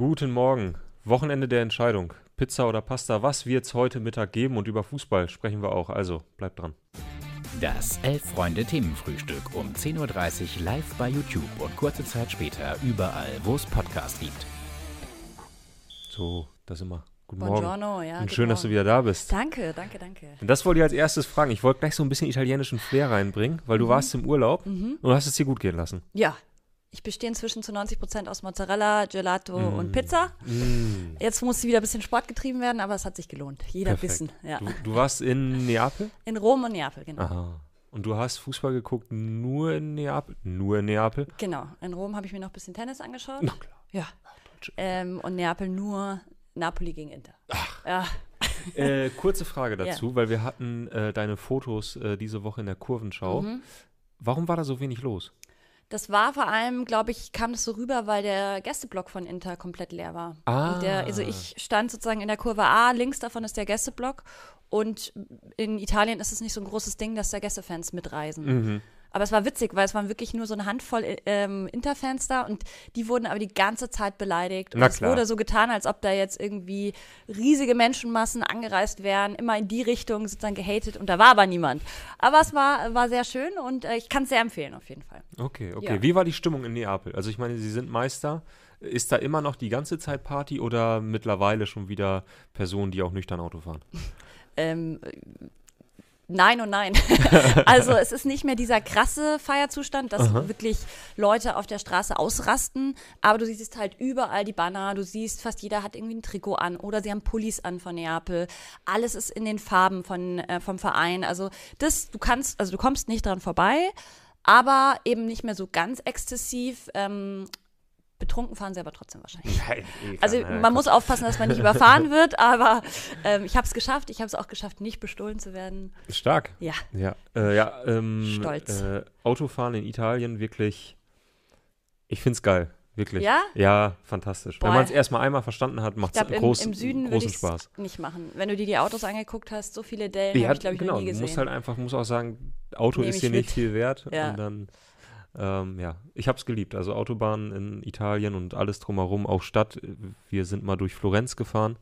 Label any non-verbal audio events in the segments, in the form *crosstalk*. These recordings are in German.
Guten Morgen. Wochenende der Entscheidung. Pizza oder Pasta, was wird's heute Mittag geben? Und über Fußball sprechen wir auch. Also, bleibt dran. Das Elf-Freunde-Themenfrühstück um 10.30 Uhr live bei YouTube und kurze Zeit später überall, wo es Podcasts gibt. So, das wir. Guten Buongiorno, Morgen. ja. Und guten schön, dass du wieder da bist. Danke, danke, danke. Und das wollte ich als erstes fragen. Ich wollte gleich so ein bisschen italienischen Flair reinbringen, weil du Mhm. warst im Urlaub und du hast es dir gut gehen lassen. Ja, ich bestehe inzwischen zu 90 Prozent aus Mozzarella, Gelato Mm. und Pizza. Mm, Jetzt musste wieder ein bisschen Sport getrieben werden, aber es hat sich gelohnt. Jeder perfekt. Bissen. Ja. Du, du warst in Neapel? In Rom und Neapel, genau. Aha. Und du hast Fußball geguckt nur in Neapel? Nur in Neapel? Genau. In Rom habe ich mir noch ein bisschen Tennis angeschaut. Na klar. Ja. Ähm, und Neapel nur Napoli gegen Inter. Ja. Äh, kurze Frage *laughs* dazu, weil wir hatten äh, deine Fotos äh, diese Woche in der Kurvenschau. Mhm. Warum war da so wenig los? Das war vor allem, glaube ich, kam das so rüber, weil der Gästeblock von Inter komplett leer war. Ah. Der, also ich stand sozusagen in der Kurve A, links davon ist der Gästeblock und in Italien ist es nicht so ein großes Ding, dass da Gästefans mitreisen. Mhm. Aber es war witzig, weil es waren wirklich nur so eine Handvoll ähm, Interfans da und die wurden aber die ganze Zeit beleidigt. Und es wurde so getan, als ob da jetzt irgendwie riesige Menschenmassen angereist wären, immer in die Richtung sozusagen gehatet und da war aber niemand. Aber es war, war sehr schön und äh, ich kann es sehr empfehlen auf jeden Fall. Okay, okay. Ja. Wie war die Stimmung in Neapel? Also ich meine, Sie sind Meister. Ist da immer noch die ganze Zeit Party oder mittlerweile schon wieder Personen, die auch nüchtern Auto fahren? Ähm, nein und nein. *laughs* also es ist nicht mehr dieser krasse Feierzustand, dass Aha. wirklich Leute auf der Straße ausrasten, aber du siehst halt überall die Banner, du siehst, fast jeder hat irgendwie ein Trikot an oder sie haben Pullis an von Neapel. Alles ist in den Farben von, äh, vom Verein. Also das, du kannst, also du kommst nicht dran vorbei, aber eben nicht mehr so ganz exzessiv. Ähm, betrunken fahren sie aber trotzdem wahrscheinlich. Also man muss aufpassen, dass man nicht überfahren *laughs* wird, aber ähm, ich habe es geschafft. Ich habe es auch geschafft, nicht bestohlen zu werden. Stark. Ja. Ja, äh, ja ähm, Stolz. Äh, Autofahren in Italien wirklich, ich find's geil. Wirklich. Ja? Ja, fantastisch. Wenn Boah. man es erstmal einmal verstanden hat, macht es im, groß, im Süden würde großen ich Spaß. es nicht machen. Wenn du dir die Autos angeguckt hast, so viele Dellen Ja, habe ich, glaube ich, genau. noch nie Du gesehen. musst halt einfach, muss auch sagen, Auto Nehm ist hier nicht viel wert. Ja. Und dann, ähm, ja, ich habe es geliebt. Also Autobahn in Italien und alles drumherum, auch Stadt. Wir sind mal durch Florenz gefahren.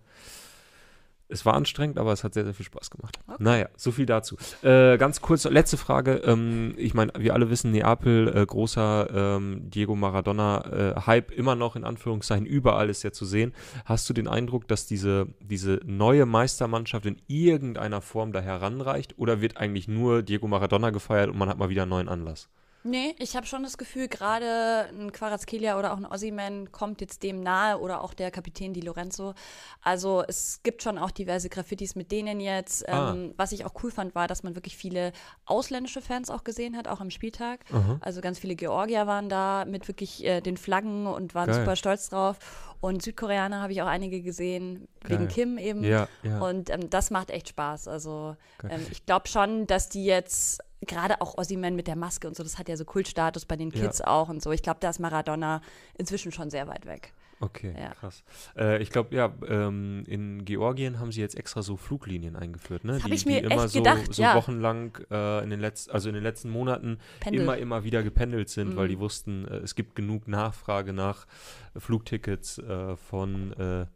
Es war anstrengend, aber es hat sehr, sehr viel Spaß gemacht. Okay. Naja, so viel dazu. Äh, ganz kurz, letzte Frage. Ähm, ich meine, wir alle wissen, Neapel, äh, großer ähm, Diego Maradona-Hype, immer noch in Anführungszeichen, überall ist er zu sehen. Hast du den Eindruck, dass diese, diese neue Meistermannschaft in irgendeiner Form da heranreicht? Oder wird eigentlich nur Diego Maradona gefeiert und man hat mal wieder einen neuen Anlass? Nee, ich habe schon das Gefühl, gerade ein Quarazkelia oder auch ein Ossiman kommt jetzt dem nahe oder auch der Kapitän Di Lorenzo. Also es gibt schon auch diverse Graffitis mit denen jetzt. Ah. Ähm, was ich auch cool fand, war, dass man wirklich viele ausländische Fans auch gesehen hat, auch am Spieltag. Also ganz viele Georgier waren da mit wirklich äh, den Flaggen und waren Geil. super stolz drauf. Und Südkoreaner habe ich auch einige gesehen, wegen Geil. Kim eben. Ja, ja. Und ähm, das macht echt Spaß. Also ähm, ich glaube schon, dass die jetzt, gerade auch Ossiman mit der Maske und so, das hat ja so Kultstatus bei den Ja. Kids auch und so. Ich glaube, da ist Maradona inzwischen schon sehr weit weg. Okay, Ja. krass. Äh, ich glaube, ja, ähm, in Georgien haben sie jetzt extra so Fluglinien eingeführt, ne? Das die, ich mir die immer echt so, gedacht, so ja. wochenlang äh, in den letzten, also in den letzten Monaten Pendel. immer, immer wieder gependelt sind, weil Mhm. die wussten, äh, es gibt genug Nachfrage nach Flugtickets äh, von äh,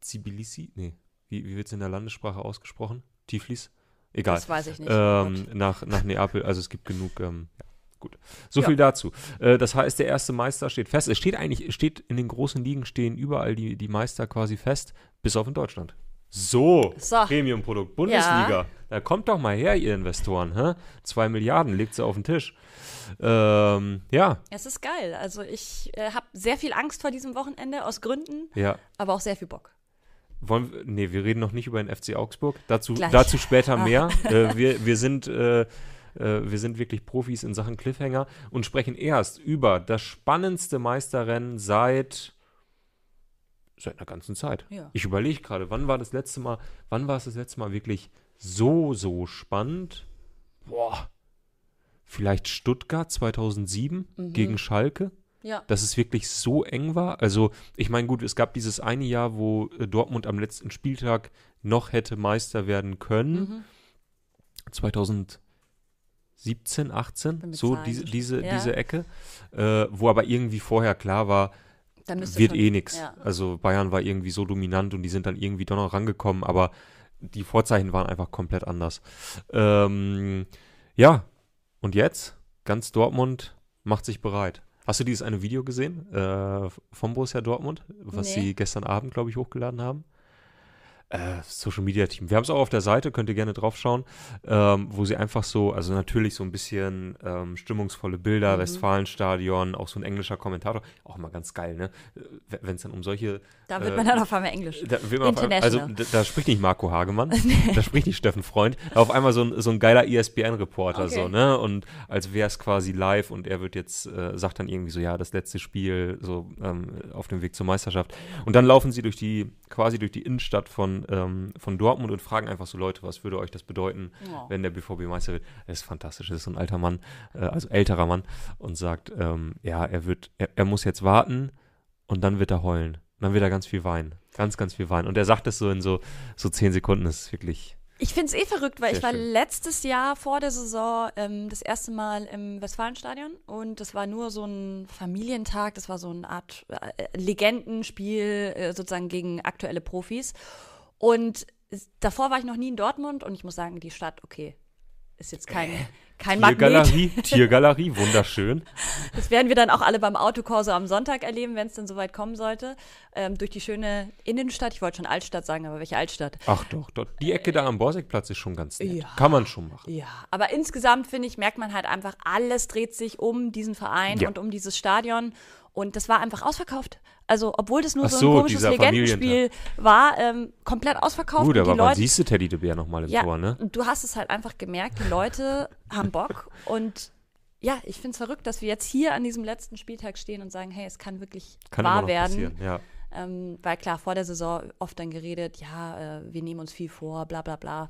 Tbilisi, nee, wie, wie wird es in der Landessprache ausgesprochen? Tiflis? Egal. Das weiß ich nicht. Ähm, nach, nach Neapel, also es gibt genug, ähm, ja, gut. So Ja. viel dazu. Äh, das heißt, der erste Meister steht fest. Es steht eigentlich, steht in den großen Ligen stehen überall die, die Meister quasi fest, bis auf in Deutschland. So, So. Premium-Produkt, Bundesliga. Da kommt doch mal her, ihr Investoren. Hä? Zwei Milliarden, legt sie auf den Tisch. Ähm, ja, Es ist geil. Also ich äh, habe sehr viel Angst vor diesem Wochenende aus Gründen, ja. aber auch sehr viel Bock. Wollen wir, nee, wir reden noch nicht über den FC Augsburg. Dazu, Gleich. dazu später mehr. *laughs* äh, wir, wir, sind, äh, äh, wir sind wirklich Profis in Sachen Cliffhanger und sprechen erst über das spannendste Meisterrennen seit, seit einer ganzen Zeit. Ja. Ich überlege gerade, wann war das letzte Mal, wann war es das letzte Mal wirklich so, so spannend? Boah. Vielleicht Stuttgart 2007 Mhm. gegen Schalke Ja. dass es wirklich so eng war. Also, ich meine, gut, es gab dieses eine Jahr, wo äh, Dortmund am letzten Spieltag noch hätte Meister werden können. Mhm. 2017, 18, Bin mit so Zahlen diese, diese, Ja. diese Ecke, äh, wo aber irgendwie vorher klar war, wird schon- eh nix. ja. Also Bayern war irgendwie so dominant und die sind dann irgendwie doch noch rangekommen, aber die Vorzeichen waren einfach komplett anders. Ähm, ja, und jetzt? Ganz Dortmund macht sich bereit. Hast du dieses eine Video gesehen äh, vom Borussia Dortmund, was Nee. sie gestern Abend, glaube ich, hochgeladen haben? Äh, Social Media Team. Wir haben es auch auf der Seite, könnt ihr gerne drauf schauen, ähm, wo sie einfach so, also natürlich so ein bisschen ähm, stimmungsvolle Bilder, Mhm. Westfalenstadion, auch so ein englischer Kommentator, auch immer ganz geil, ne? Wenn es dann um solche Da wird Äh, man dann auf einmal Englisch. da, auf einmal, also da, da spricht nicht Marco Hagemann, *laughs* da spricht nicht Steffen Freund, auf einmal so ein, so ein geiler ESPN-Reporter Okay. so, ne? Und als wäre es quasi live und er wird jetzt, äh, sagt dann irgendwie so, ja, das letzte Spiel, so ähm, auf dem Weg zur Meisterschaft. Und dann laufen sie durch die, quasi durch die Innenstadt von, ähm, von Dortmund und fragen einfach so Leute, was würde euch das bedeuten, Ja. wenn der BVB Meister wird? Das ist fantastisch, das ist so ein alter Mann, äh, also älterer Mann und sagt, ähm, ja, er wird, er, er muss jetzt warten und dann wird er heulen. Und dann wird er ganz viel weinen. Ganz, ganz viel weinen. Und er sagt das so in so, so zehn Sekunden. Das ist wirklich. Ich finde es eh verrückt, weil Sehr ich war schön. letztes Jahr vor der Saison ähm, das erste Mal im Westfalenstadion und das war nur so ein Familientag, das war so eine Art äh, Legendenspiel äh, sozusagen gegen aktuelle Profis. Und davor war ich noch nie in Dortmund und ich muss sagen, die Stadt, okay, ist jetzt kein, kein Magnet. Tiergalerie, *laughs* Tiergalerie, wunderschön. Das werden wir dann auch alle beim Autokorso am Sonntag erleben, wenn es dann soweit kommen sollte. Ähm, durch die schöne Innenstadt, ich wollte schon Altstadt sagen, aber welche Altstadt? Ach doch, dort, die Ecke da am Borsigplatz ist schon ganz nett. Ja. Kann man schon machen. Ja, aber insgesamt finde ich, merkt man halt einfach, alles dreht sich um diesen Verein Ja. und um dieses Stadion. Und das war einfach ausverkauft. Also, obwohl das nur so, so, ein komisches Legendenspiel war, ähm, komplett ausverkauft. Gut, die aber Leute, siehst du Teddy de Bär nochmal im ja, Tor, ne? und du hast es halt einfach gemerkt, die Leute *laughs* haben Bock. Und ja, ich finde es verrückt, dass wir jetzt hier an diesem letzten Spieltag stehen und sagen, hey, es kann wirklich Kann wahr werden. ja. Ähm, weil klar, vor der Saison oft dann geredet, ja, äh, wir nehmen uns viel vor, bla bla bla.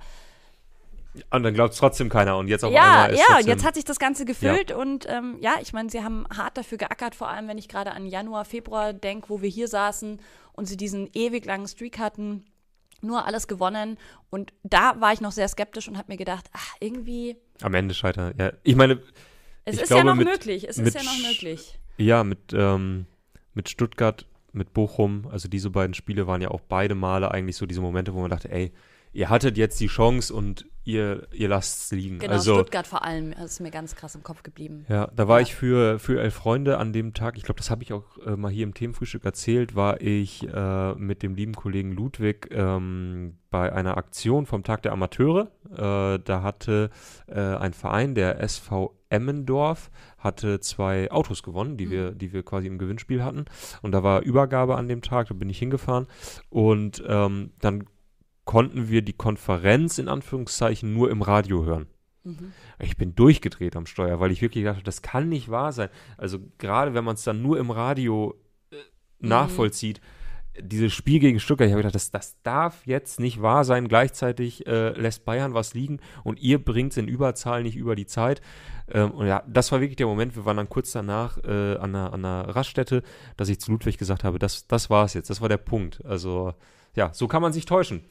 Und dann glaubt es trotzdem keiner. Und jetzt auf Ja, einmal ist ja, jetzt hat sich das Ganze gefüllt und ähm, ja, ich meine, sie haben hart dafür geackert, vor allem wenn ich gerade an Januar, Februar denke, wo wir hier saßen und sie diesen ewig langen Streak hatten, nur alles gewonnen und da war ich noch sehr skeptisch und habe mir gedacht, ach, irgendwie, am Ende scheitern. Ja, ich meine, es Ich ist glaube, ja noch mit- möglich, es ist ja noch möglich. Ja, mit, ähm, mit Stuttgart, mit Bochum, also diese beiden Spiele waren ja auch beide Male eigentlich so diese Momente, wo man dachte, ey, ihr hattet jetzt die Chance und ihr, ihr lasst es liegen. Genau, also, Stuttgart vor allem, ist mir ganz krass im Kopf geblieben. Ja, da war Ja. ich für, für elf Freunde an dem Tag, ich glaube, das habe ich auch äh, mal hier im Themenfrühstück erzählt, war ich äh, mit dem lieben Kollegen Ludwig ähm, bei einer Aktion vom Tag der Amateure. Äh, da hatte äh, ein Verein, der SV Emmendorf, hatte zwei Autos gewonnen, die, wir, die wir quasi im Gewinnspiel hatten. Und da war Übergabe an dem Tag, da bin ich hingefahren. Und ähm, dann konnten wir die Konferenz in Anführungszeichen nur im Radio hören. Mhm. Ich bin durchgedreht am Steuer, weil ich wirklich dachte, das kann nicht wahr sein. Also gerade wenn man es dann nur im Radio äh, nachvollzieht, dieses Spiel gegen Stuttgart, ich habe gedacht, das, das darf jetzt nicht wahr sein. Gleichzeitig äh, lässt Bayern was liegen und ihr bringt es in Überzahl nicht über die Zeit. Ähm, und ja, das war wirklich der Moment. Wir waren dann kurz danach äh, an, einer, an einer Raststätte, dass ich zu Ludwig gesagt habe, das, das war es jetzt, das war der Punkt. Also ja, so kann man sich täuschen.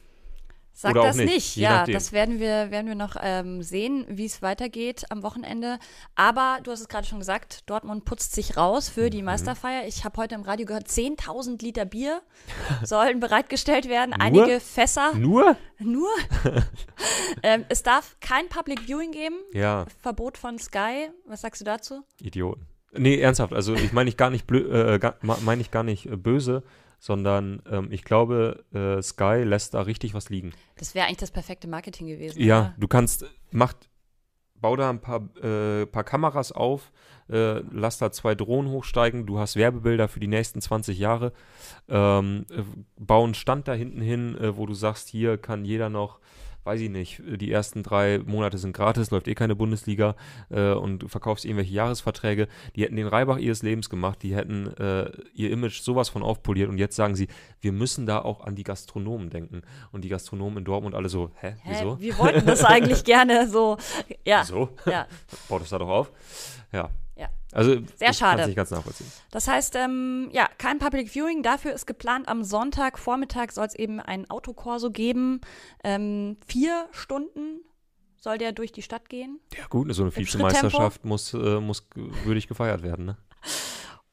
Sag Oder das nicht, nicht. Ja, nachdem. das werden wir, werden wir noch ähm, sehen, wie es weitergeht am Wochenende. Aber du hast es gerade schon gesagt, Dortmund putzt sich raus für Mhm. die Meisterfeier. Ich habe heute im Radio gehört, 10.000 Liter Bier *laughs* sollen bereitgestellt werden. Einige Fässer. Nur? Nur. *laughs* ähm, es darf kein Public Viewing geben. Ja. Verbot von Sky. Was sagst du dazu? Idioten. Nee, ernsthaft. Also ich meine ich gar nicht blö äh, ma- meine ich gar nicht äh, böse, sondern ähm, ich glaube, äh, Sky lässt da richtig was liegen. Das wäre eigentlich das perfekte Marketing gewesen. Ja, oder? du kannst, macht, bau da ein paar, äh, paar Kameras auf, äh, lass da zwei Drohnen hochsteigen, du hast Werbebilder für die nächsten 20 Jahre, ähm, äh, bau einen Stand da hinten hin, äh, wo du sagst, hier kann jeder noch, weiß ich nicht, die ersten drei Monate sind gratis, läuft eh keine Bundesliga äh, und du verkaufst irgendwelche Jahresverträge. Die hätten den Reibach ihres Lebens gemacht, die hätten äh, ihr Image sowas von aufpoliert und jetzt sagen sie, wir müssen da auch an die Gastronomen denken. Und die Gastronomen in Dortmund alle so, hä, Hä, wieso? Wir wollten das eigentlich *laughs* gerne so. Ja. So? ja. Baut es da doch auf. Ja. Ja. Also, Sehr schade. ganz nachvollziehen. Das heißt, ähm, ja, kein Public Viewing. Dafür ist geplant, am Sonntag Vormittag soll es eben ein Autokorso geben. Ähm, vier Stunden soll der durch die Stadt gehen. Ja, gut, so eine? Vizemeisterschaft muss, äh, muss würdig gefeiert werden, ne?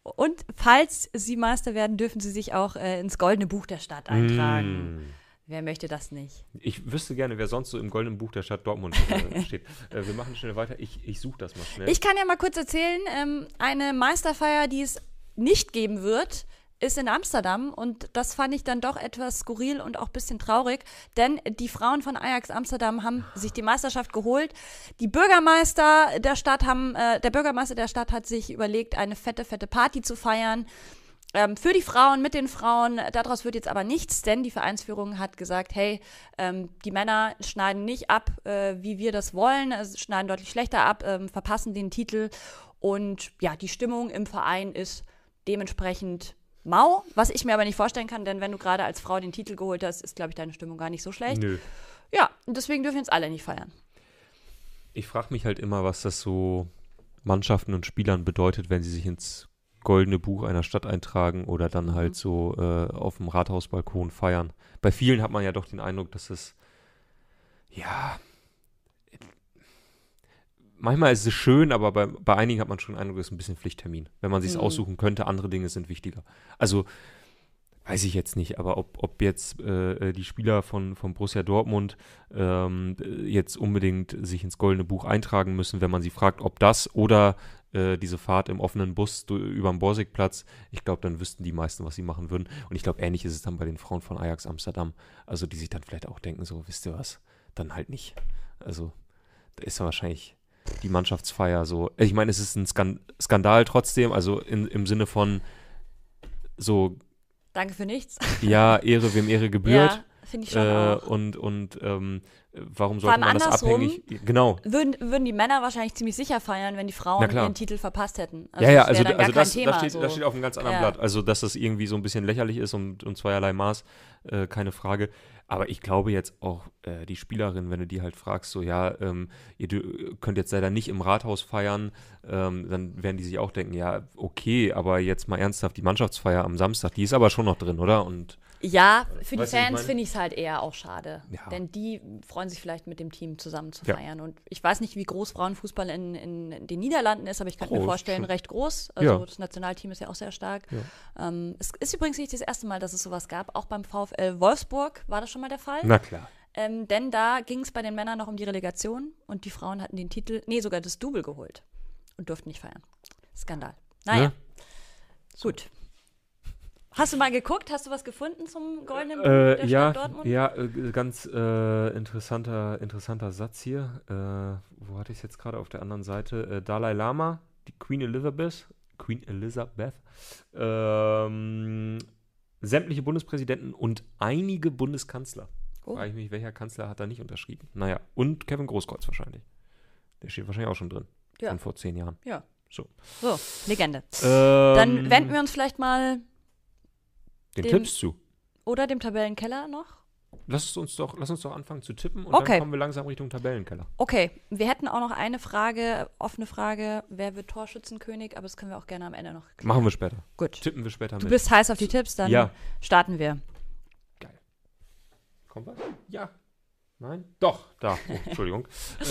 Und falls sie Meister werden, dürfen sie sich auch äh, ins Goldene Buch der Stadt eintragen. Mm. Wer möchte das nicht? Ich wüsste gerne, wer sonst so im Goldenen Buch der Stadt Dortmund äh, *laughs* steht. Äh, wir machen schnell weiter. Ich, ich suche das mal schnell. Ich kann ja mal kurz erzählen, ähm, eine Meisterfeier, die es nicht geben wird, ist in Amsterdam und das fand ich dann doch etwas skurril und auch ein bisschen traurig, denn die Frauen von Ajax Amsterdam haben sich die Meisterschaft geholt. Die Bürgermeister der Stadt haben, äh, der Bürgermeister der Stadt hat sich überlegt, eine fette, fette Party zu feiern. Ähm, für die Frauen, mit den Frauen, daraus wird jetzt aber nichts, denn die Vereinsführung hat gesagt, hey, ähm, die Männer schneiden nicht ab, äh, wie wir das wollen, also schneiden deutlich schlechter ab, ähm, verpassen den Titel und ja, die Stimmung im Verein ist dementsprechend mau, was ich mir aber nicht vorstellen kann, denn wenn du gerade als Frau den Titel geholt hast, ist, glaube ich, deine Stimmung gar nicht so schlecht. Nö. Ja, und deswegen dürfen jetzt alle nicht feiern. Ich frage mich halt immer, was das so Mannschaften und Spielern bedeutet, wenn sie sich ins goldene Buch einer Stadt eintragen oder dann Mhm. halt so äh, auf dem Rathausbalkon feiern. Bei vielen hat man ja doch den Eindruck, dass es ja manchmal ist es schön, aber bei, bei einigen hat man schon den Eindruck, es ist ein bisschen Pflichttermin. Wenn man sich Mhm. aussuchen könnte, andere Dinge sind wichtiger. Also weiß ich jetzt nicht, aber ob, ob jetzt äh, die Spieler von, von Borussia Dortmund ähm, jetzt unbedingt sich ins goldene Buch eintragen müssen, wenn man sie fragt, ob das oder äh, diese Fahrt im offenen Bus über den Borsigplatz, ich glaube, dann wüssten die meisten, was sie machen würden. Und ich glaube, ähnlich ist es dann bei den Frauen von Ajax Amsterdam. Also die sich dann vielleicht auch denken, so, wisst ihr was, dann halt nicht. Also da ist ja wahrscheinlich die Mannschaftsfeier so. Ich meine, es ist ein Skan Skandal trotzdem, also in, im Sinne von so, Danke für nichts. ja, Ehre, wem Ehre *laughs* gebührt. Ja, finde ich schon Äh, auch. und und ähm, warum sollte man das abhängig? Genau. Würden, würden die Männer wahrscheinlich ziemlich sicher feiern, wenn die Frauen ihren Titel verpasst hätten. ja, ja, das also, also das, kein Thema. das, steht, so. das steht auf einem ganz anderen Ja. Blatt. Also, dass das irgendwie so ein bisschen lächerlich ist und, und zweierlei Maß, äh, keine Frage. Aber ich glaube jetzt auch, äh, die Spielerin, wenn du die halt fragst, so, ja, ähm, ihr könnt jetzt leider nicht im Rathaus feiern, ähm, dann werden die sich auch denken, ja, okay, aber jetzt mal ernsthaft, die Mannschaftsfeier am Samstag, die ist aber schon noch drin, oder? Und Ja, für die Weißt Fans finde ich es halt eher auch schade. Ja. Denn die freuen sich vielleicht mit dem Team zusammen zu Ja. feiern. Und ich weiß nicht, wie groß Frauenfußball in, in den Niederlanden ist, aber ich könnte mir vorstellen, recht groß. Also Ja. das Nationalteam ist ja auch sehr stark. Ja. Ähm, es ist übrigens nicht das erste Mal, dass es sowas gab. Auch beim VfL Wolfsburg war das schon mal der Fall. na klar. Ähm, denn da ging es bei den Männern noch um die Relegation und die Frauen hatten den Titel, nee, sogar das Double geholt und durften nicht feiern. Skandal. Naja, Ne? gut. Hast du mal geguckt? Hast du was gefunden zum goldenen Äh, der ja, Stadt Dortmund? ja, äh, ganz äh, interessanter, interessanter Satz hier. Äh, wo hatte ich es jetzt gerade auf der anderen Seite? Äh, Dalai Lama, die Queen Elizabeth, Queen Elizabeth, ähm, sämtliche Bundespräsidenten und einige Bundeskanzler. Oh. Frage ich mich, welcher Kanzler hat da nicht unterschrieben? Naja, und Kevin Großkreuz wahrscheinlich. Der steht wahrscheinlich auch schon drin. Ja. Von vor zehn Jahren. Ja. So. So, Legende. Ähm, Dann wenden wir uns vielleicht mal den dem- Tipps zu. oder dem Tabellenkeller noch. Lass uns doch, lass uns doch anfangen zu tippen und Okay. dann kommen wir langsam Richtung Tabellenkeller. Okay, wir hätten auch noch eine Frage, offene Frage, wer wird Torschützenkönig, aber das können wir auch gerne am Ende noch klären. Machen wir später. Gut. Tippen wir später Du mit. bist heiß auf die Tipps, dann Ja. starten wir. Kommt was? Ja. Nein? Doch, da. Oh, *laughs* Entschuldigung. äh,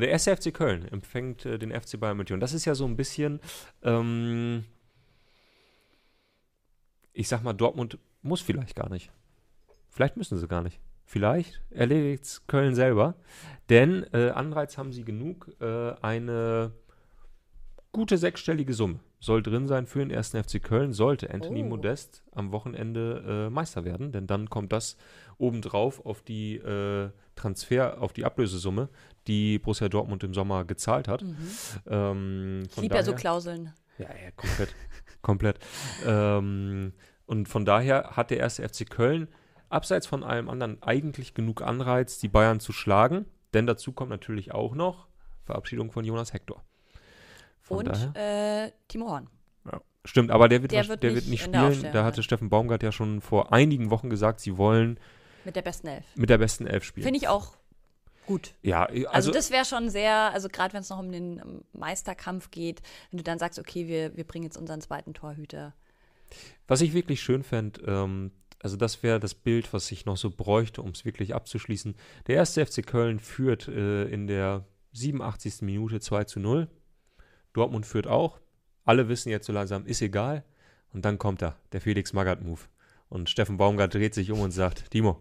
der erste FC Köln empfängt äh, den FC Bayern München. Und das ist ja so ein bisschen, ähm, ich sag mal, Dortmund muss vielleicht gar nicht. Vielleicht müssen sie gar nicht. Vielleicht erledigt Köln selber. Denn äh, Anreiz haben sie genug. Äh, eine gute sechsstellige Summe soll drin sein für den ersten FC Köln, sollte Anthony Oh. Modest am Wochenende äh, Meister werden. Denn dann kommt das obendrauf auf die äh, Transfer, auf die Ablösesumme, die Borussia Dortmund im Sommer gezahlt hat. Ähm, Mhm. Ich von liebe ja so Klauseln. ja, ja, komplett. Komplett. Ähm, und von daher hat der erste FC Köln abseits von allem anderen eigentlich genug Anreiz, die Bayern zu schlagen. Denn dazu kommt natürlich auch noch Verabschiedung von Jonas Hector. Von Und äh, Timo Horn. Ja. Stimmt, aber der wird, Der wird der nicht wird nicht spielen. Da hatte. Steffen Baumgart ja schon vor einigen Wochen gesagt, sie wollen Mit der besten Elf. mit der besten Elf spielen. Finde ich auch gut. ja, Also, also, das wäre schon sehr, also gerade wenn es noch um den Meisterkampf geht, wenn du dann sagst, okay, wir, wir bringen jetzt unseren zweiten Torhüter. Was ich wirklich schön fände, ähm, also das wäre das Bild, was ich noch so bräuchte, um es wirklich abzuschließen. Der erste FC Köln führt äh, in der 87. Minute 2 zu 0. Dortmund führt auch. Alle wissen jetzt so langsam, ist egal. Und dann kommt er, der Felix Magath-Move. Und Steffen Baumgart dreht sich um und sagt, Timo,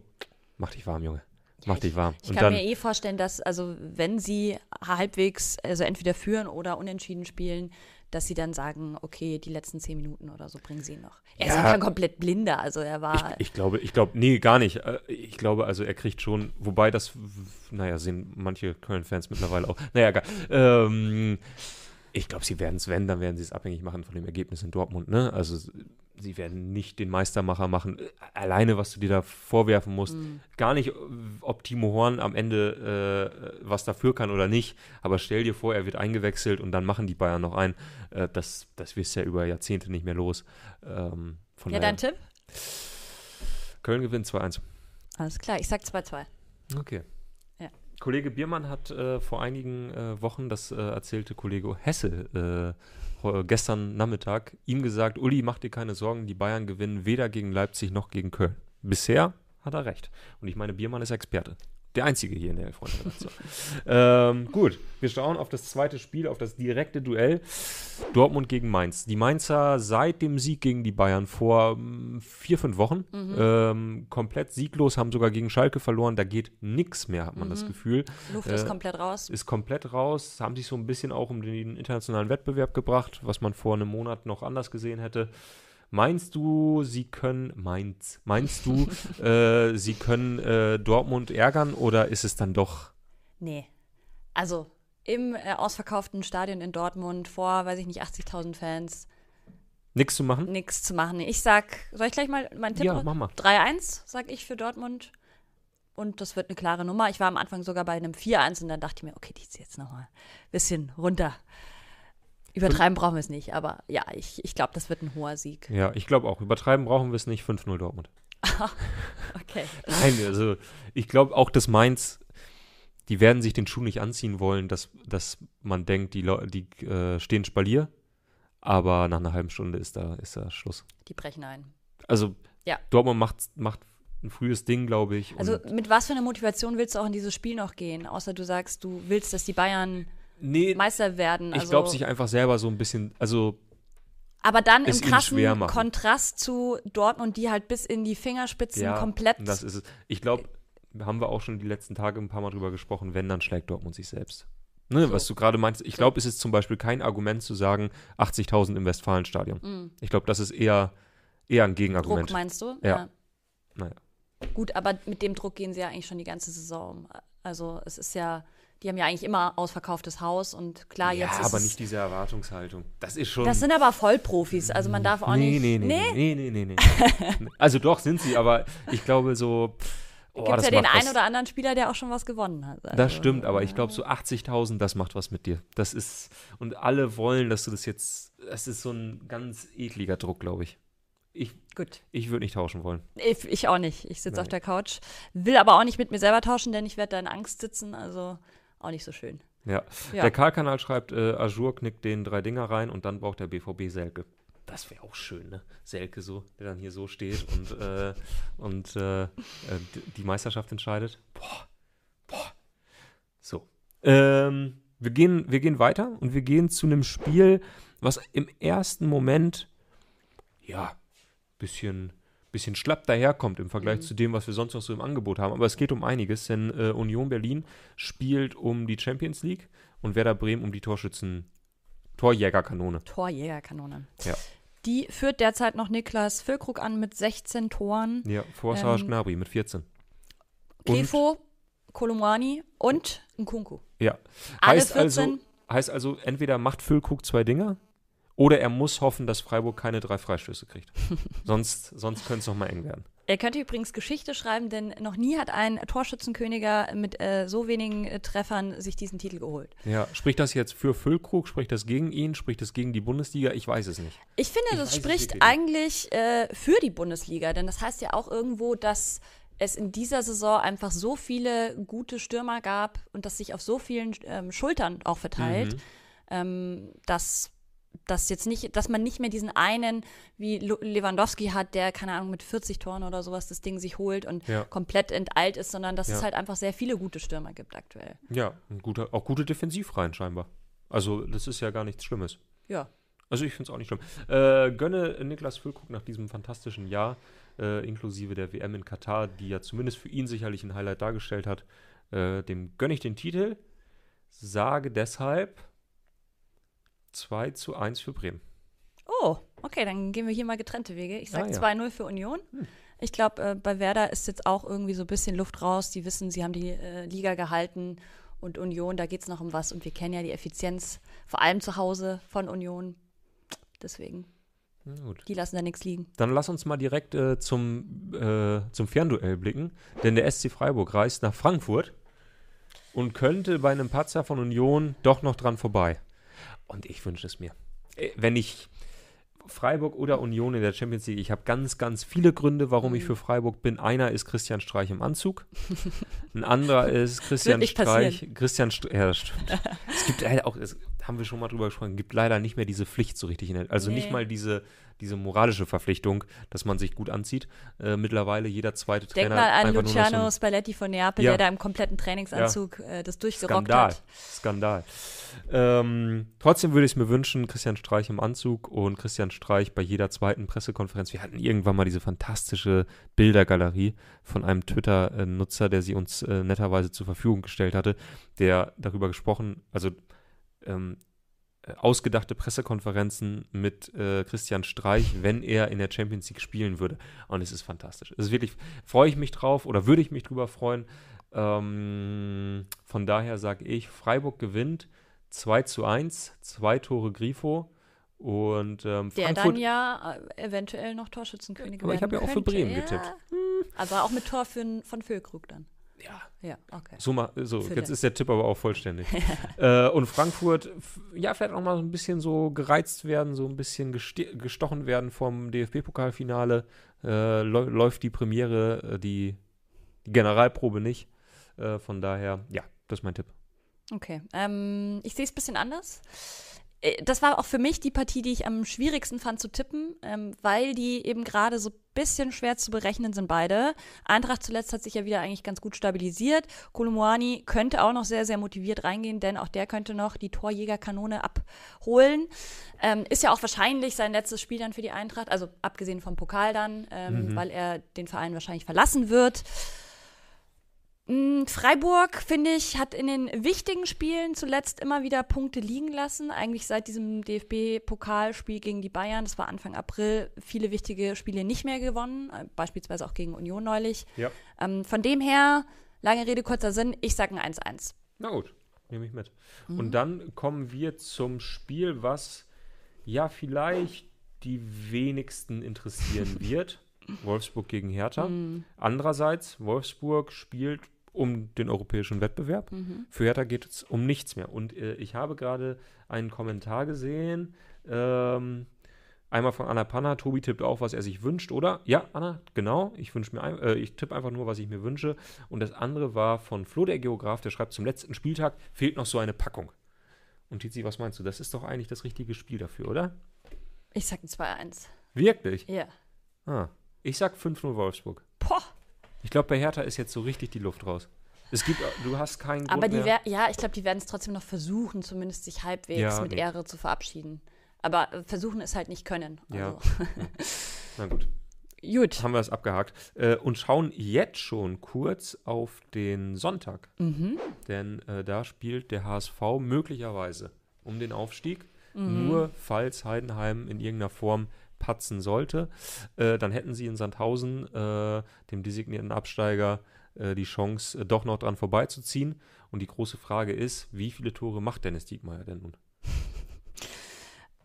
mach dich warm, Junge. Mach dich warm. Ich und kann dann, mir eh vorstellen, dass, also wenn sie halbwegs, also entweder führen oder unentschieden spielen, dass sie dann sagen, okay, die letzten zehn Minuten oder so bringen sie noch. Er ist Ja. ja kein komplett blinder, also er war. Ich, ich glaube, ich glaube, nee, gar nicht. Äh, Ich glaube, also er kriegt schon, wobei das, naja, sehen manche Köln-Fans mittlerweile auch. Naja, egal. Ähm, ich glaube, sie werden es, wenn, dann werden sie es abhängig machen von dem Ergebnis in Dortmund, ne? Also sie werden nicht den Meistermacher machen. Äh, Alleine, was du dir da vorwerfen musst. Gar nicht, ob Timo Horn am Ende äh, was dafür kann oder nicht. Aber stell dir vor, er wird eingewechselt und dann machen die Bayern noch ein. Äh, das, das wirst du ja über Jahrzehnte nicht mehr los. Ähm, ja, daher- dein Tipp? Köln gewinnt 2-1. Alles klar, ich sag 2-2. Okay. Kollege Biermann hat äh, vor einigen äh, Wochen, das äh, erzählte Kollege Hesse äh, gestern Nachmittag, ihm gesagt, Uli, mach dir keine Sorgen, die Bayern gewinnen weder gegen Leipzig noch gegen Köln. Bisher hat er recht. Und ich meine, Biermann ist Experte. Der einzige hier in der Elf-Freunde-Redaktion. *laughs* ähm, gut, wir schauen auf das zweite Spiel, auf das direkte Duell. Dortmund gegen Mainz. Die Mainzer seit dem Sieg gegen die Bayern vor mm, vier, fünf Wochen ähm, komplett sieglos, haben sogar gegen Schalke verloren. Da geht nichts mehr, hat man das Gefühl. Luft Äh, ist komplett raus. Ist komplett raus, haben sich so ein bisschen auch um den internationalen Wettbewerb gebracht, was man vor einem Monat noch anders gesehen hätte. Meinst du, sie können, Mainz, meinst du, *laughs* äh, sie können äh, Dortmund ärgern oder ist es dann doch Nee. Also im äh, ausverkauften Stadion in Dortmund vor, weiß ich nicht, 80.000 Fans nichts zu machen? nichts zu machen. Ich sag, soll ich gleich mal meinen Tipp? Ja, mach mal. 3-1, sag ich für Dortmund. Und das wird eine klare Nummer. Ich war am Anfang sogar bei einem 4-1 und dann dachte ich mir, okay, die ist jetzt nochmal ein bisschen runter. Übertreiben brauchen wir es nicht, aber ja, ich, ich glaube, das wird ein hoher Sieg. Ja, ich glaube auch. Übertreiben brauchen wir es nicht. 5-0 Dortmund. *laughs* Okay. Nein, also ich glaube auch, dass Mainz, die werden sich den Schuh nicht anziehen wollen, dass, dass man denkt, die, Leu- die äh, stehen Spalier. Aber nach einer halben Stunde ist da, ist da Schluss. Die brechen ein. Also Ja. Dortmund macht, macht ein frühes Ding, glaube ich. Also mit was für einer Motivation willst du auch in dieses Spiel noch gehen? Außer du sagst, du willst, dass die Bayern nee, Meister werden. ich Also, glaube sich einfach selber so ein bisschen, also aber dann im krassen. Kontrast zu Dortmund, die halt bis in die Fingerspitzen ja, komplett. das ist es. Ich glaube, haben wir auch schon die letzten Tage ein paar Mal drüber gesprochen, wenn, dann schlägt Dortmund sich selbst. Ne, So. Was du gerade meinst, ich So. glaube, es ist zum Beispiel kein Argument zu sagen, 80.000 im Westfalenstadion. Ich glaube, das ist eher, eher ein Druck Gegenargument. meinst du? Ja. Naja. Gut, aber mit dem Druck gehen sie ja eigentlich schon die ganze Saison. um. Also es ist ja, die haben ja eigentlich immer ausverkauftes Haus und klar, Ja, jetzt ist aber nicht diese Erwartungshaltung. Das ist schon. Das sind aber Vollprofis, also man darf auch nee, nicht. nee, nee, nee, nee, nee, nee. *laughs* also doch sind sie, aber ich glaube so. Oh, Gibt ja den einen oder anderen Spieler, der auch schon was gewonnen hat. Also, Das stimmt, aber ich glaube, so 80.000, das macht was mit dir. Das ist, und alle wollen, dass du das jetzt, das ist so ein ganz ekliger Druck, glaube ich. Ich, Gut. ich würde nicht tauschen wollen. Ich, ich auch nicht. Ich sitze auf der Couch. Will aber auch nicht mit mir selber tauschen, denn ich werde da in Angst sitzen. Also auch nicht so schön. Ja. Ja. Der Karl-Kanal schreibt, äh, Azur knickt den drei Dinger rein und dann braucht der BVB Selke. Das wäre auch schön, ne? Selke so, der dann hier so steht und, äh, und äh, äh, die Meisterschaft entscheidet. Boah, boah. So. Ähm, wir, gehen, wir gehen weiter und wir gehen zu einem Spiel, was im ersten Moment, ja, bisschen, bisschen schlapp daherkommt im Vergleich zu dem, was wir sonst noch so im Angebot haben. Aber es geht um einiges, denn äh, Union Berlin spielt um die Champions League und Werder Bremen um die Torschützen, Torjägerkanone. Torjägerkanone. Ja. Die führt derzeit noch Niklas Füllkrug an mit 16 Toren. Ja, vor Saraj Ähm, Gnabry mit 14. Und- Klefo, Kolumwani und Nkunku. Ja. Alle heißt, also, 14. heißt also, entweder macht Füllkrug zwei Dinger oder er muss hoffen, dass Freiburg keine drei Freistöße kriegt. *laughs* sonst sonst könnte es noch mal eng werden. Er könnte übrigens Geschichte schreiben, denn noch nie hat ein Torschützenköniger mit äh, so wenigen äh, Treffern sich diesen Titel geholt. Ja, spricht das jetzt für Füllkrug? Spricht das gegen ihn? Spricht das gegen die Bundesliga? Ich weiß es nicht. Ich finde, Ich das spricht eigentlich äh, für die Bundesliga, denn das heißt ja auch irgendwo, dass es in dieser Saison einfach so viele gute Stürmer gab und das sich auf so vielen ähm, Schultern auch verteilt, Mhm. ähm, dass dass jetzt nicht, dass man nicht mehr diesen einen wie Lewandowski hat, der keine Ahnung mit 40 Toren oder sowas das Ding sich holt und Ja. komplett enteilt ist, sondern dass Ja. es halt einfach sehr viele gute Stürmer gibt aktuell. Ja, ein guter, auch gute Defensivreihen scheinbar. Also, das ist ja gar nichts Schlimmes. Ja. Also ich finde es auch nicht schlimm. Äh, gönne Niklas Füllkrug nach diesem fantastischen Jahr, äh, inklusive der WM in Katar, die ja zumindest für ihn sicherlich ein Highlight dargestellt hat, äh, dem gönne ich den Titel. Sage deshalb 2 zu 1 für Bremen. Oh, okay, dann gehen wir hier mal getrennte Wege. Ich sage Ah, ja. 2-0 für Union. Ich glaube, äh, bei Werder ist jetzt auch irgendwie so ein bisschen Luft raus. Die wissen, sie haben die äh, Liga gehalten und Union, da geht es noch um was. Und wir kennen ja die Effizienz, vor allem zu Hause von Union. Deswegen, die lassen da nichts liegen. Dann lass uns mal direkt äh, zum, äh, zum Fernduell blicken, denn der SC Freiburg reist nach Frankfurt und könnte bei einem Patzer von Union doch noch dran vorbei. Und ich wünsche es mir. Äh, Wenn ich Freiburg oder Union in der Champions League, ich habe ganz, ganz viele Gründe, warum ich für Freiburg bin. Einer ist Christian Streich im Anzug. *laughs* Ein anderer ist Christian Streich. Christian Streich, ja, es gibt leider auch, es haben wir schon mal drüber gesprochen, gibt leider nicht mehr diese Pflicht so richtig. In der, also nicht Nee. mal diese, diese moralische Verpflichtung, dass man sich gut anzieht. Äh, mittlerweile jeder zweite Denk Trainer mal an so Luciano ein Spalletti von Neapel, Ja. der da im kompletten Trainingsanzug äh, das durchgerockt Skandal. hat. Skandal. Ähm, trotzdem würde ich es mir wünschen, Christian Streich im Anzug und Christian Streich bei jeder zweiten Pressekonferenz. Wir hatten irgendwann mal diese fantastische Bildergalerie von einem Twitter-Nutzer, der sie uns äh, netterweise zur Verfügung gestellt hatte, der darüber gesprochen, also ähm, äh, ausgedachte Pressekonferenzen mit äh, Christian Streich, wenn er in der Champions League spielen würde. Und es ist fantastisch. Es ist wirklich, freue ich mich drauf oder würde ich mich drüber freuen. Ähm, von daher sage ich, Freiburg gewinnt 2 zu 1, zwei Tore Grifo und ähm, Der Frankfurt. dann ja äh, eventuell noch Torschützenkönig Aber ich habe ja auch für. Bremen ja. getippt. Also auch mit Tor für, von Füllkrug dann. Ja, Ja, okay. so, so Für jetzt den. ist der Tipp aber auch vollständig. *laughs* äh, und Frankfurt, ja, vielleicht auch mal so ein bisschen so gereizt werden, so ein bisschen gestochen werden vom DFB-Pokalfinale. Äh, läu- läuft die Premiere, äh, die, die Generalprobe nicht. Äh, von daher, ja, das ist mein Tipp. Okay, ähm, ich sehe es ein bisschen anders. Äh, Das war auch für mich die Partie, die ich am schwierigsten fand zu tippen, ähm, weil die eben gerade so ein bisschen schwer zu berechnen sind beide. Eintracht zuletzt hat sich ja wieder eigentlich ganz gut stabilisiert. Kolomoani könnte auch noch sehr, sehr motiviert reingehen, denn auch der könnte noch die Torjägerkanone abholen. Ähm, ist ja auch wahrscheinlich sein letztes Spiel dann für die Eintracht, also abgesehen vom Pokal dann, ähm, weil er den Verein wahrscheinlich verlassen wird. Mm, Freiburg, finde ich, hat in den wichtigen Spielen zuletzt immer wieder Punkte liegen lassen. Eigentlich seit diesem DFB-Pokalspiel gegen die Bayern, das war Anfang April, viele wichtige Spiele nicht mehr gewonnen, äh, beispielsweise auch gegen Union neulich. Ja. Ähm, von dem her, lange Rede, kurzer Sinn, ich sage ein 1-1. Na gut, nehme ich mit. Mhm. Und dann kommen wir zum Spiel, was ja vielleicht die wenigsten interessieren *laughs* wird. Wolfsburg gegen Hertha. Mhm. Andererseits, Wolfsburg spielt um den europäischen Wettbewerb. Mhm. Für Hertha geht es um nichts mehr. Und äh, ich habe gerade einen Kommentar gesehen. Ähm, einmal von Anna Panna. Tobi tippt auch, was er sich wünscht, oder? Ja, Anna, genau. Ich wünsche mir, ein, äh, ich tippe einfach nur, was ich mir wünsche. Und das andere war von Flo, der Geograf, der schreibt, zum letzten Spieltag fehlt noch so eine Packung. Und Tizi, was meinst du? Das ist doch eigentlich das richtige Spiel dafür, oder? Ich sage ein 2-1. Wirklich? Ja. Ah. Ich sag 5-0 Wolfsburg. Glaube, bei Hertha ist jetzt so richtig die Luft raus. Es gibt, du hast keinen Grund Aber die mehr. ja, ich glaube, die werden es trotzdem noch versuchen, zumindest sich halbwegs Ja, mit nee. Ehre zu verabschieden. Aber äh, versuchen ist halt nicht können. Ja. Also. *laughs* Na gut. Gut. haben wir es abgehakt äh, und schauen jetzt schon kurz auf den Sonntag. Mhm. Denn äh, da spielt der HSV möglicherweise um den Aufstieg. Mhm. Nur falls Heidenheim in irgendeiner Form patzen sollte, äh, dann hätten sie in Sandhausen, äh, dem designierten Absteiger, äh, die Chance, äh, doch noch dran vorbeizuziehen. Und die große Frage ist, wie viele Tore macht Dennis Diekmeyer denn nun? *laughs*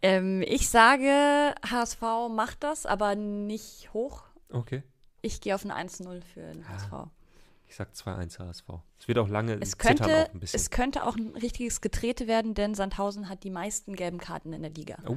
Ähm, ich sage, HSV macht das, aber nicht hoch. Okay. Ich gehe auf ein 1-0 für den HSV. Ich sag 2-1 HSV. Es wird auch lange Es zittern könnte, auch ein bisschen. es könnte auch ein richtiges Getrete werden, denn Sandhausen hat die meisten gelben Karten in der Liga. oh.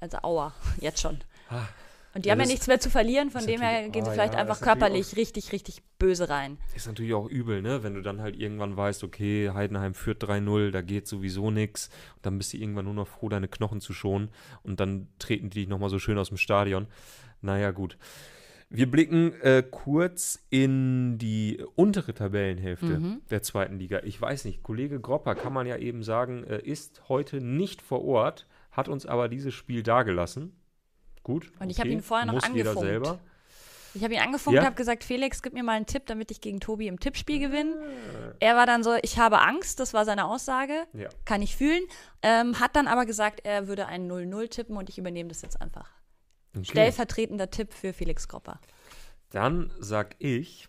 Also Aua, *laughs* jetzt schon. Ah. Und die Ja, haben ja nichts mehr zu verlieren, von dem her gehen sie ah, vielleicht ja, einfach körperlich richtig, richtig böse rein. Ist natürlich auch übel, ne? Wenn du dann halt irgendwann weißt, okay, Heidenheim führt 3-0, da geht sowieso nichts. Und dann bist du irgendwann nur noch froh, deine Knochen zu schonen. Und dann treten die dich nochmal so schön aus dem Stadion. Naja, gut. Wir blicken äh, kurz in die untere Tabellenhälfte Mhm. der zweiten Liga. Ich weiß nicht, Kollege Gropper, kann man ja eben sagen, äh, ist heute nicht vor Ort, hat uns aber dieses Spiel dagelassen. Gut. Und ich habe ihn vorher noch muss jeder angefunkt. selber. Ich habe ihn angefunkt, Ja? habe gesagt, Felix, gib mir mal einen Tipp, damit ich gegen Tobi im Tippspiel gewinne. Er war dann so, ich habe Angst, das war seine Aussage. Ja. Kann ich fühlen. Ähm, hat dann aber gesagt, er würde einen 0-0 tippen und ich übernehme das jetzt einfach. Okay. Stellvertretender Tipp für Felix Gropper. Dann sag ich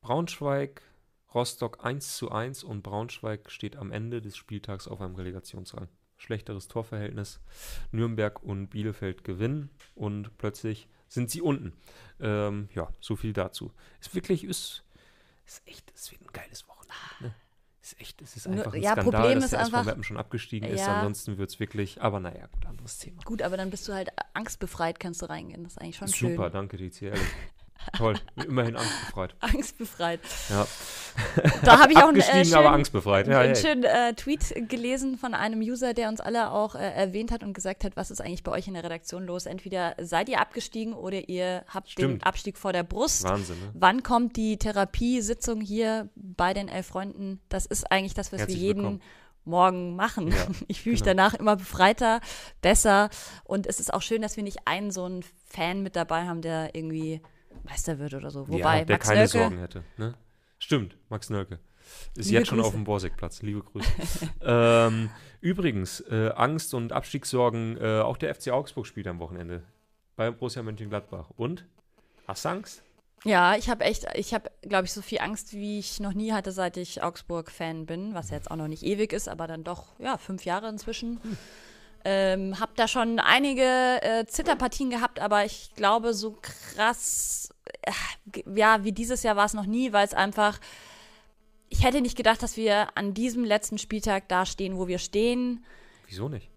Braunschweig, Rostock 1 zu 1 und Braunschweig steht am Ende des Spieltags auf einem Relegationsrang. Schlechteres Torverhältnis. Nürnberg und Bielefeld gewinnen und plötzlich sind sie unten. Ähm, ja, so viel dazu. Es wirklich ist, ist echt, es wird ein geiles Wochenende. Ne? Ist echt, es ist einfach ein ja, Skandal, Problem dass ist der SV einfach- Meppen schon abgestiegen ist. Ja. Ansonsten wird es wirklich, aber naja, gut, anderes Thema. Gut, aber dann bist du halt angstbefreit, kannst du reingehen. Das ist eigentlich schon schön. Super, danke, Dizi, ehrlich. Toll, immerhin angstbefreit. *laughs* Angstbefreit. Ja. Da habe ich auch einen, äh, schönen, aber angstbefreit. Ja, einen hey. schönen äh, Tweet gelesen von einem User, der uns alle auch äh, erwähnt hat und gesagt hat, was ist eigentlich bei euch in der Redaktion los? Entweder seid ihr abgestiegen oder ihr habt den Stimmt. Abstieg vor der Brust. Wahnsinn, ne? Wann kommt die Therapiesitzung hier bei den elf Freunden? Das ist eigentlich das, was Herzlich wir jeden willkommen. Morgen machen. Ja, *laughs* ich fühle mich genau. danach immer befreiter, besser. Und es ist auch schön, dass wir nicht einen so einen Fan mit dabei haben, der irgendwie Meister wird oder so. Wobei, ja, der Max keine Nölke, Sorgen hätte. Ne? Stimmt, Max Nölke. Ist Liebe jetzt schon auf Grüße. dem Borsigplatz. Liebe Grüße. *laughs* ähm, übrigens, äh, Angst und Abstiegssorgen, äh, auch der FC Augsburg spielt am Wochenende bei Borussia Mönchengladbach. Und? Hast du Angst? Ja, ich habe echt, ich habe, glaube ich, so viel Angst, wie ich noch nie hatte, seit ich Augsburg-Fan bin, was jetzt auch noch nicht ewig ist, aber dann doch, ja, fünf Jahre inzwischen. Ähm, hab da schon einige äh, Zitterpartien gehabt, aber ich glaube, so krass, ja, wie dieses Jahr war es noch nie, weil es einfach, ich hätte nicht gedacht, dass wir an diesem letzten Spieltag da stehen, wo wir stehen Wieso nicht?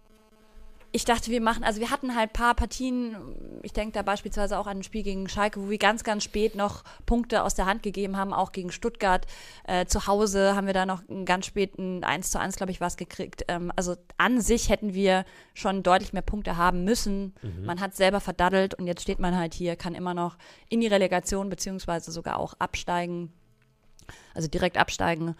Ich dachte, wir machen, also wir hatten halt ein paar Partien, ich denke da beispielsweise auch an ein Spiel gegen Schalke, wo wir ganz, ganz spät noch Punkte aus der Hand gegeben haben, auch gegen Stuttgart. Äh, zu Hause haben wir da noch einen ganz späten 1 zu 1, glaube ich, was gekriegt. Ähm, also an sich hätten wir schon deutlich mehr Punkte haben müssen. Man hat selber verdaddelt und jetzt steht man halt hier, kann immer noch in die Relegation beziehungsweise sogar auch absteigen. Also direkt absteigen.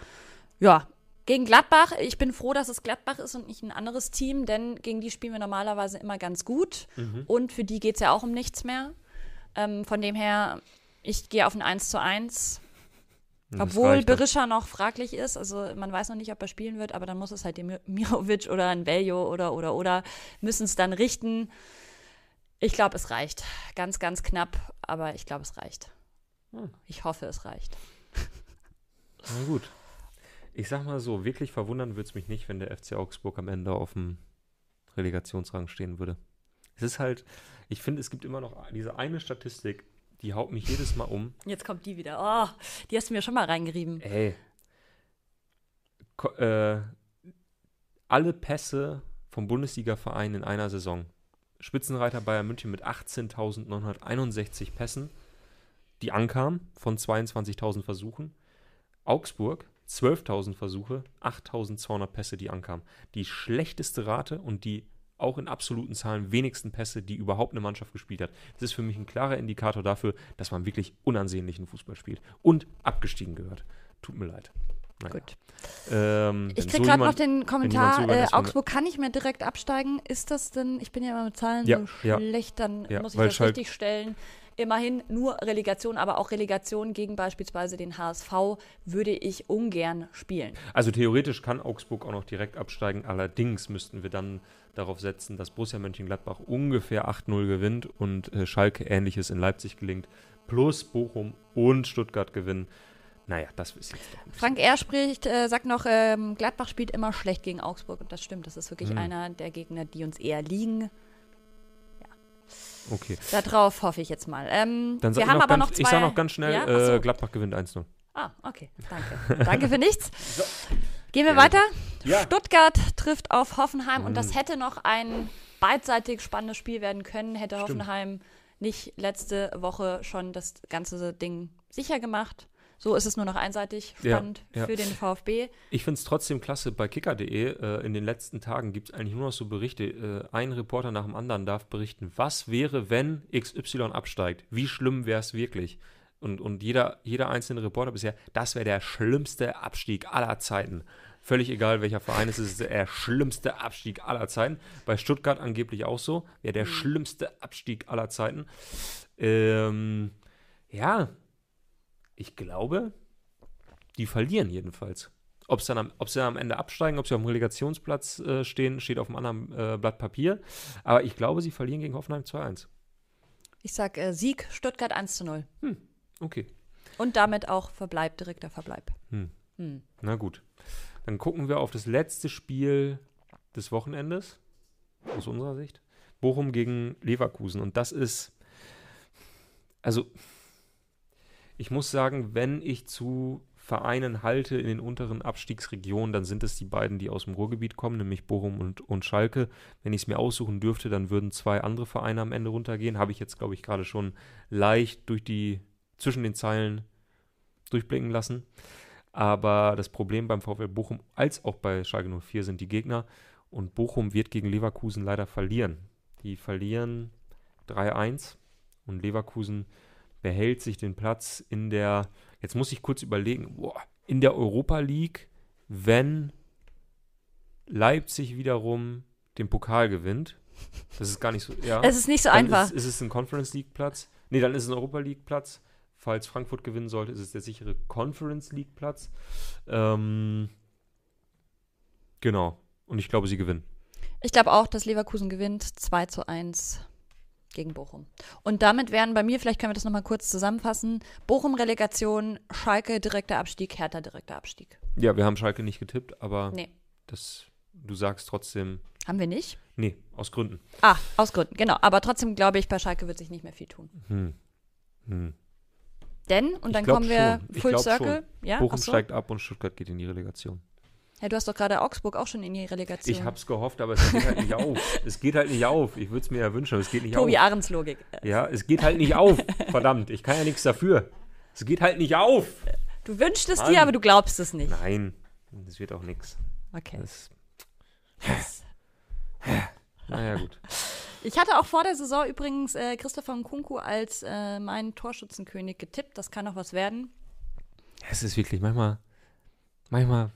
Ja, gegen Gladbach, ich bin froh, dass es Gladbach ist und nicht ein anderes Team, denn gegen die spielen wir normalerweise immer ganz gut. Und für die geht es ja auch um nichts mehr. Ähm, von dem her, ich gehe auf ein 1 zu 1. Das Obwohl. Berisha noch fraglich ist, also man weiß noch nicht, ob er spielen wird, aber dann muss es halt dem Mirovic oder ein Veljo oder oder oder müssen es dann richten. Ich glaube, es reicht. Ganz, ganz knapp, aber ich glaube, es reicht. Hm. Ich hoffe, es reicht. Na gut. Ich sag mal so, wirklich verwundern würde es mich nicht, wenn der FC Augsburg am Ende auf dem Relegationsrang stehen würde. Es ist halt, ich finde, es gibt immer noch diese eine Statistik, die haut mich jedes Mal um. Jetzt kommt die wieder. Oh, die hast du mir schon mal reingerieben. Ey. Ko äh, alle Pässe vom Bundesliga-Verein in einer Saison. Spitzenreiter Bayern München mit 18.961 Pässen, die ankamen von 22.000 Versuchen. Augsburg 12.000 Versuche, 8.200 Pässe, die ankamen. Die schlechteste Rate und die auch in absoluten Zahlen wenigsten Pässe, die überhaupt eine Mannschaft gespielt hat. Das ist für mich ein klarer Indikator dafür, dass man wirklich unansehnlichen Fußball spielt und abgestiegen gehört. Tut mir leid. Naja. Gut. Ähm, Ich wenn krieg so gerade noch den Kommentar, so äh, Augsburg kann nicht mehr direkt absteigen. Ist das denn, ich bin ja immer mit Zahlen Ja, so ja. schlecht, dann Ja, muss ich das Schalke- richtig stellen. Immerhin nur Relegation, aber auch Relegation gegen beispielsweise den HSV würde ich ungern spielen. Also theoretisch kann Augsburg auch noch direkt absteigen. Allerdings müssten wir dann darauf setzen, dass Borussia Mönchengladbach ungefähr 8-0 gewinnt und äh, Schalke ähnliches in Leipzig gelingt. Plus Bochum und Stuttgart gewinnen. Naja, das ist jetzt. Frank R. spricht, äh, sagt noch, ähm, Gladbach spielt immer schlecht gegen Augsburg und das stimmt. Das ist wirklich Hm. einer der Gegner, die uns eher liegen. So. Okay. Darauf hoffe ich jetzt mal. Ähm, Dann wir haben noch aber ganz, noch zwei. ich sage noch ganz schnell, Ja? Äh, so. Gladbach gewinnt 1-0. Ah, okay, danke. danke für nichts. *laughs* Gehen wir Gerne. weiter. Ja. Stuttgart trifft auf Hoffenheim und das Mhm. hätte noch ein beidseitig spannendes Spiel werden können, hätte Stimmt. Hoffenheim nicht letzte Woche schon das ganze Ding sicher gemacht. So ist es nur noch einseitig Ja, spannend ja. für den VfB. Ich finde es trotzdem klasse, bei kicker.de äh, in den letzten Tagen gibt es eigentlich nur noch so Berichte. Äh, ein Reporter nach dem anderen darf berichten, was wäre, wenn XY absteigt? Wie schlimm wäre es wirklich? Und, und jeder, jeder einzelne Reporter bisher, das wäre der schlimmste Abstieg aller Zeiten. Völlig egal, welcher Verein es ist, ist der schlimmste Abstieg aller Zeiten. Bei Stuttgart angeblich auch so. Wäre der schlimmste Abstieg aller Zeiten. Ähm, ja, ich glaube, die verlieren jedenfalls. Ob sie dann, am, ob sie dann am Ende absteigen, ob sie auf dem Relegationsplatz äh, stehen, steht auf einem anderen äh, Blatt Papier. Aber ich glaube, sie verlieren gegen Hoffenheim 2-1. Ich sag äh, Sieg Stuttgart 1 zu 0. Okay. Und damit auch Verbleib, direkter Verbleib. Na gut. Dann gucken wir auf das letzte Spiel des Wochenendes, aus unserer Sicht. Bochum gegen Leverkusen. Und das ist, also, ich muss sagen, wenn ich zu Vereinen halte in den unteren Abstiegsregionen, dann sind es die beiden, die aus dem Ruhrgebiet kommen, nämlich Bochum und, und Schalke. Wenn ich es mir aussuchen dürfte, dann würden zwei andere Vereine am Ende runtergehen. Habe ich jetzt, glaube ich, gerade schon leicht durch die, zwischen den Zeilen durchblicken lassen. Aber das Problem beim VfL Bochum als auch bei Schalke 04 sind die Gegner. Und Bochum wird gegen Leverkusen leider verlieren. Die verlieren 3-1 und Leverkusen behält sich den Platz in der, jetzt muss ich kurz überlegen, boah, in der Europa League, wenn Leipzig wiederum den Pokal gewinnt. Das ist gar nicht so, ja. Es ist nicht so dann einfach. Ist, ist es ein Conference League Platz? Nee, dann ist es ein Europa League Platz. Falls Frankfurt gewinnen sollte, ist es der sichere Conference League Platz. Ähm, genau. Und ich glaube, sie gewinnen. Ich glaube auch, dass Leverkusen gewinnt 2 zu 1 gegen Bochum. Und damit wären bei mir, vielleicht können wir das nochmal kurz zusammenfassen, Bochum Relegation, Schalke direkter Abstieg, Hertha direkter Abstieg. Ja, wir haben Schalke nicht getippt, aber Nee, das, du sagst trotzdem, haben wir nicht? nee, aus Gründen. Ah, aus Gründen, genau. Aber trotzdem glaube ich, bei Schalke wird sich nicht mehr viel tun. Hm. Hm. Denn, und dann kommen wir schon. Full Circle. Ja, Bochum so. steigt ab und Stuttgart geht in die Relegation. Ja, du hast doch gerade Augsburg auch schon in die Relegation. Ich hab's gehofft, aber es geht halt nicht auf. Es geht halt nicht auf. Ich würde es mir ja wünschen, aber es geht nicht Tobi auf. Ahrens Logik. Ja, es geht halt nicht auf. Verdammt, ich kann ja nichts dafür. Es geht halt nicht auf. Du wünschst es Mann. dir, aber du glaubst es nicht. Nein, das wird auch nichts. Okay. Das, naja, gut. Ich hatte auch vor der Saison übrigens äh, Christopher Nkunku als äh, meinen Torschützenkönig getippt. Das kann noch was werden. Es ist wirklich manchmal, manchmal,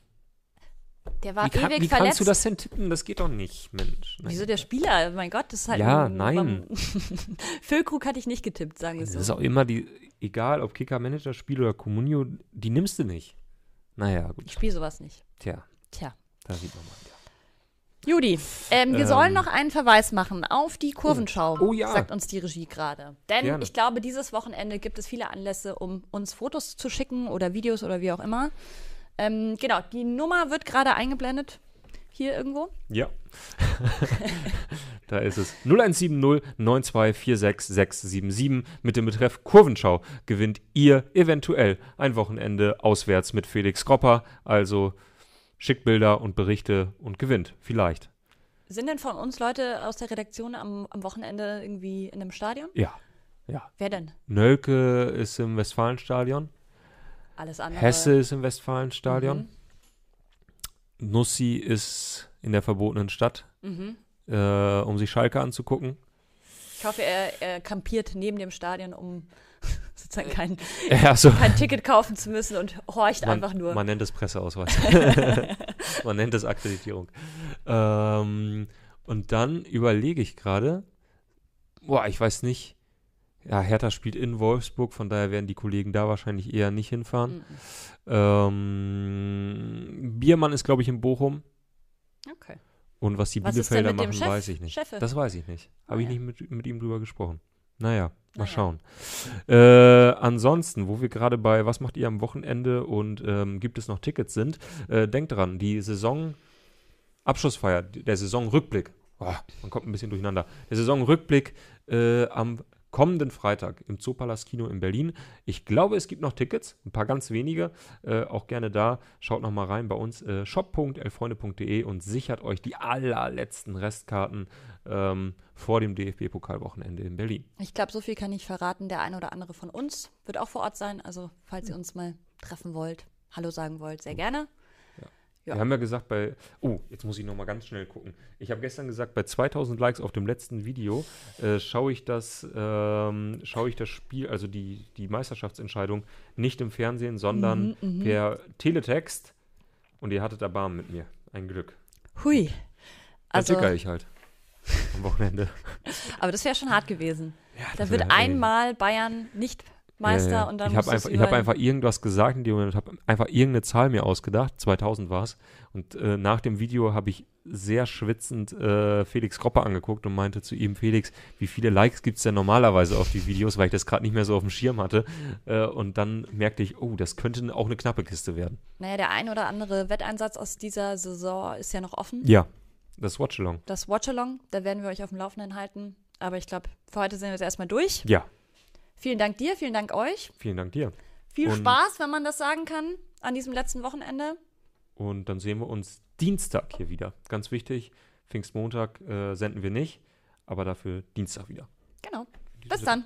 Der war wie, kann, ewig wie verletzt. kannst du das denn tippen? Das geht doch nicht, Mensch. Nein. Wieso der Spieler? Mein Gott, das ist halt. Ja, ein- nein. *laughs* Füllkrug hatte ich nicht getippt, sagen wir Das so. ist auch immer die, egal ob Kicker-Manager-Spiel oder Comunio, die nimmst du nicht. Naja, gut. Ich spiele sowas nicht. Tja, Tja. da sieht man mal. Judy, ähm, wir Ähm. sollen noch einen Verweis machen auf die Kurvenschau, Oh ja. sagt uns die Regie gerade. Denn Gerne. ich glaube, dieses Wochenende gibt es viele Anlässe, um uns Fotos zu schicken oder Videos oder wie auch immer. Ähm, genau, die Nummer wird gerade eingeblendet. Hier irgendwo. Ja. *laughs* da ist es. 0170 9246 677 mit dem Betreff Kurvenschau gewinnt ihr eventuell ein Wochenende auswärts mit Felix Gropper. Also schickt Bilder und Berichte und gewinnt. Vielleicht. Sind denn von uns Leute aus der Redaktion am, am Wochenende irgendwie in einem Stadion? Ja. Ja. Wer denn? Nölke ist im Westfalenstadion. Alles andere. Hesse ist im Westfalenstadion. Mhm. Nussi ist in der verbotenen Stadt, Mhm. äh, um sich Schalke anzugucken. Ich hoffe, er, er kampiert neben dem Stadion, um *laughs* sozusagen kein, *laughs* Ja, so. kein Ticket kaufen zu müssen und horcht Man, einfach nur. man nennt es Presseausweis. *laughs* man nennt es Akkreditierung. Ähm, und dann überlege ich gerade, boah, ich weiß nicht. Ja, Hertha spielt in Wolfsburg, von daher werden die Kollegen da wahrscheinlich eher nicht hinfahren. Mhm. Ähm, Biermann ist, glaube ich, in Bochum. Okay. Und was die Was Bielefelder machen, weiß ich nicht. Cheffe? Das weiß ich nicht. Habe Ah, ich ja. nicht mit, mit ihm drüber gesprochen. Naja, mal Naja. schauen. Äh, ansonsten, wo wir gerade bei Was macht ihr am Wochenende und ähm, gibt es noch Tickets sind, äh, denkt dran, die Saison Abschlussfeier, der Saisonrückblick, oh, man kommt ein bisschen durcheinander, der Saisonrückblick äh, am kommenden Freitag im Zoopalast Kino in Berlin. Ich glaube, es gibt noch Tickets, ein paar ganz wenige, äh, auch gerne da. Schaut noch mal rein bei uns, äh, shop.elfreunde.de und sichert euch die allerletzten Restkarten ähm, vor dem DFB-Pokalwochenende in Berlin. Ich glaube, so viel kann ich verraten. Der eine oder andere von uns wird auch vor Ort sein. Also, falls ihr uns mal treffen wollt, Hallo sagen wollt, sehr gerne. Ja. Wir haben ja gesagt bei, oh, jetzt muss ich noch mal ganz schnell gucken. Ich habe gestern gesagt, bei 2000 Likes auf dem letzten Video äh, schaue ich das, ähm, schaue ich das Spiel, also die, die Meisterschaftsentscheidung nicht im Fernsehen, sondern Mhm, per Teletext Und ihr hattet Erbarmen mit mir. Ein Glück. Hui. Also, da ich halt. Am Wochenende. *laughs* aber das wäre schon hart gewesen. da das wird einmal Bayern nicht Meister Ja, ja. und dann ich habe einfach, ich hab einfach irgendwas gesagt in dem Moment, habe einfach irgendeine Zahl mir ausgedacht, 2000 war es. Und äh, nach dem Video habe ich sehr schwitzend äh, Felix Kropper angeguckt und meinte zu ihm, Felix, wie viele Likes gibt es denn normalerweise auf die Videos, weil ich das gerade nicht mehr so auf dem Schirm hatte. Äh, und dann merkte ich, oh, das könnte auch eine knappe Kiste werden. Naja, der ein oder andere Wetteinsatz aus dieser Saison ist ja noch offen. Ja, das Watchalong. Das Watchalong, da werden wir euch auf dem Laufenden halten. Aber ich glaube, für heute sind wir jetzt erstmal durch. Ja, Vielen Dank dir, vielen Dank euch. vielen Dank dir. Viel Und- Spaß, wenn man das sagen kann, an diesem letzten Wochenende. Und dann sehen wir uns Dienstag hier wieder. Ganz wichtig, Pfingstmontag äh, senden wir nicht, aber dafür Dienstag wieder. Genau. Bis dann.